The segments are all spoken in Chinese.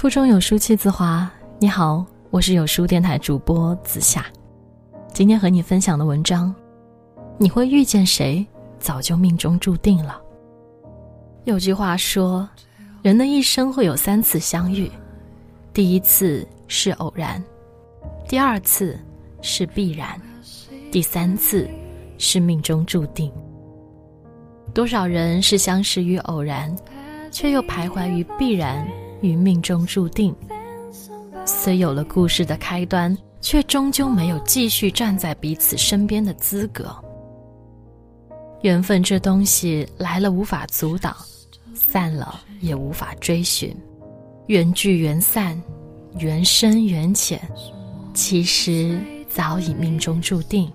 腹中有书气自华。你好，我是有书电台主播子夏。今天和你分享的文章，你会遇见谁，早就命中注定了。有句话说，人的一生会有三次相遇，第一次是偶然，第二次是必然，第三次是命中注定。多少人是相识于偶然，却又徘徊于必然与命中注定。虽有了故事的开端，却终究没有继续站在彼此身边的资格。缘分这东西来了无法阻挡，散了也无法追寻。缘聚缘散，缘深缘浅，其实早已命中注定。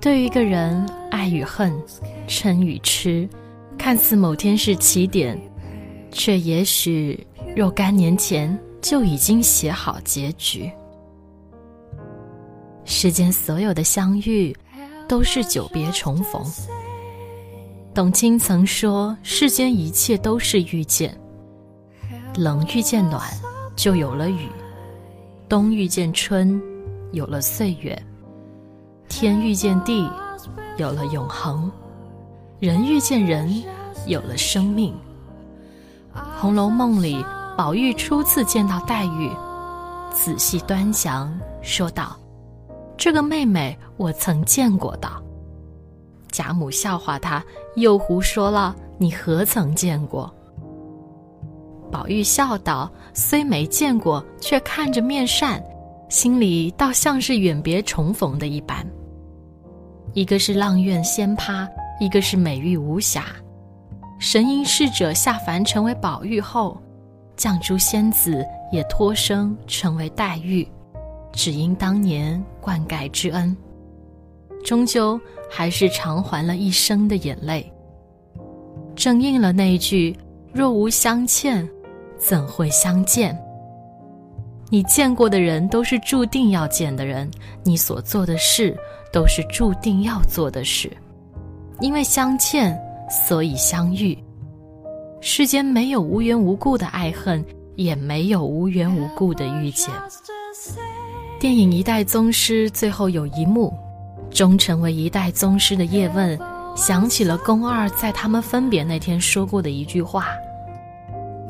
对于一个人，爱与恨，嗔与痴，看似某天是起点，却也许若干年前。就已经写好结局。世间所有的相遇，都是久别重逢。董卿曾说：“世间一切都是遇见，冷遇见暖，就有了雨；冬遇见春，有了岁月；天遇见地，有了永恒；人遇见人，有了生命。”《红楼梦》里。宝玉初次见到黛玉，仔细端详，说道：“这个妹妹我曾见过的。”贾母笑话他：“又胡说了，你何曾见过？”宝玉笑道：“虽没见过，却看着面善，心里倒像是远别重逢的一般。一个是阆苑仙葩，一个是美玉无瑕。神瑛侍者下凡成为宝玉后。”绛珠仙子也托生成为黛玉，只因当年灌溉之恩，终究还是偿还了一生的眼泪。正应了那一句：“若无相欠，怎会相见？”你见过的人都是注定要见的人，你所做的事都是注定要做的事，因为相欠，所以相遇。世间没有无缘无故的爱恨，也没有无缘无故的遇见。电影《一代宗师》最后有一幕，终成为一代宗师的叶问想起了宫二在他们分别那天说过的一句话：“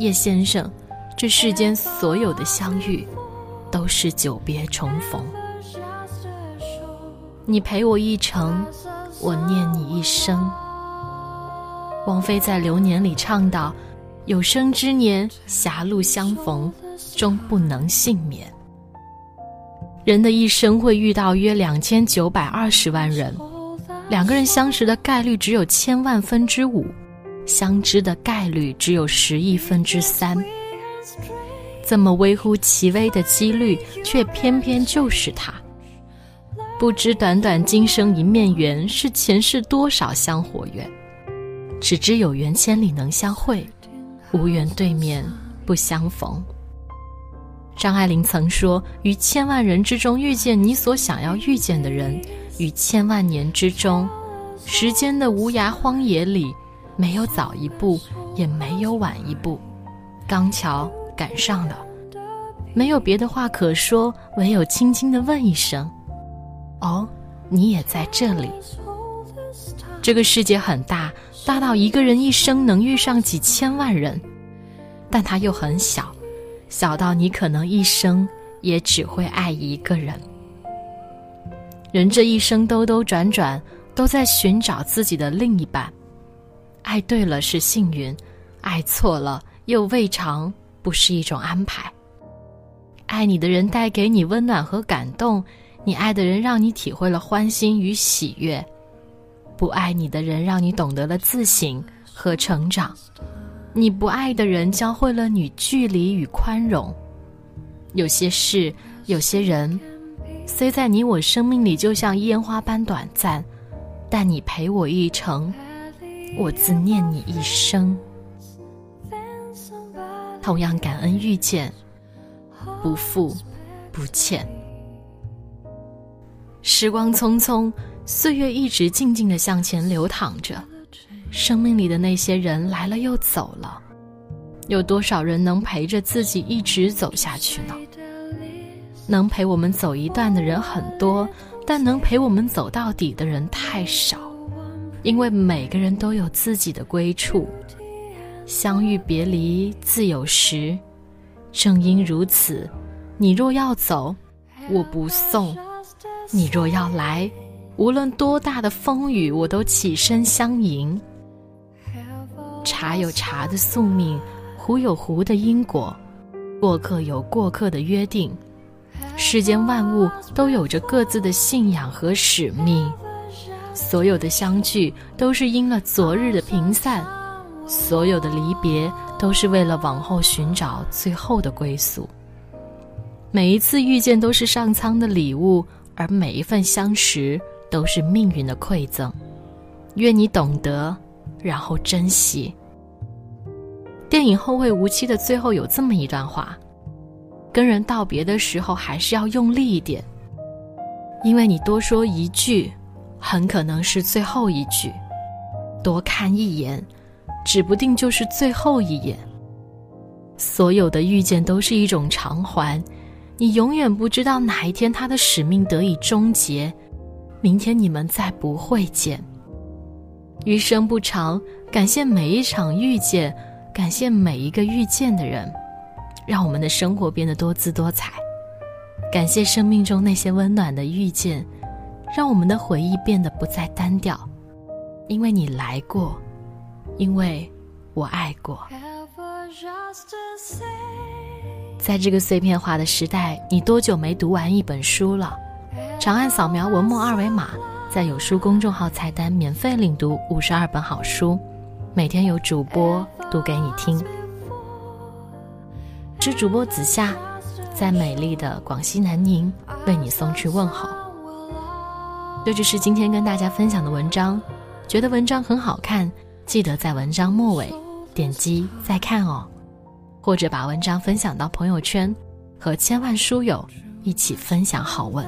叶先生，这世间所有的相遇，都是久别重逢。你陪我一程，我念你一生。”王菲在《流年》里唱道：“有生之年，狭路相逢，终不能幸免。”人的一生会遇到约两千九百二十万人，两个人相识的概率只有千万分之五，相知的概率只有十亿分之三。这么微乎其微的几率，却偏偏就是他。不知短短今生一面缘，是前世多少香火缘。只知有缘千里能相会，无缘对面不相逢。张爱玲曾说：“于千万人之中遇见你所想要遇见的人，于千万年之中，时间的无涯荒野里，没有早一步，也没有晚一步，刚巧赶上了。没有别的话可说，唯有轻轻的问一声：‘哦，你也在这里。’这个世界很大。”大到一个人一生能遇上几千万人，但他又很小，小到你可能一生也只会爱一个人。人这一生兜兜转转，都在寻找自己的另一半。爱对了是幸运，爱错了又未尝不是一种安排。爱你的人带给你温暖和感动，你爱的人让你体会了欢欣与喜悦。不爱你的人，让你懂得了自省和成长；你不爱的人，教会了你距离与宽容。有些事，有些人，虽在你我生命里就像烟花般短暂，但你陪我一程，我自念你一生。同样感恩遇见，不负不欠。时光匆匆。岁月一直静静的向前流淌着，生命里的那些人来了又走了，有多少人能陪着自己一直走下去呢？能陪我们走一段的人很多，但能陪我们走到底的人太少。因为每个人都有自己的归处，相遇别离自有时。正因如此，你若要走，我不送；你若要来，无论多大的风雨，我都起身相迎。茶有茶的宿命，壶有壶的因果，过客有过客的约定。世间万物都有着各自的信仰和使命，所有的相聚都是因了昨日的平散，所有的离别都是为了往后寻找最后的归宿。每一次遇见都是上苍的礼物，而每一份相识都是命运的馈赠。愿你懂得，然后珍惜。电影《后会无期》的最后有这么一段话。跟人道别的时候，还是要用力一点，因为你多说一句，很可能是最后一句；多看一眼，指不定就是最后一眼。所有的遇见都是一种偿还，你永远不知道哪一天他的使命得以终结，明天你们再不会见。余生不长，感谢每一场遇见，感谢每一个遇见的人。让我们的生活变得多姿多彩，感谢生命中那些温暖的遇见，让我们的回忆变得不再单调。因为你来过，因为我爱过。在这个碎片化的时代，你多久没读完一本书了？长按扫描文末二维码，在有书公众号菜单免费领读五十二本好书，每天有主播读给你听。是主播子夏，在美丽的广西南宁为你送去问候。这就是今天跟大家分享的文章，觉得文章很好看，记得在文章末尾点击再看哦，或者把文章分享到朋友圈，和千万书友一起分享好文。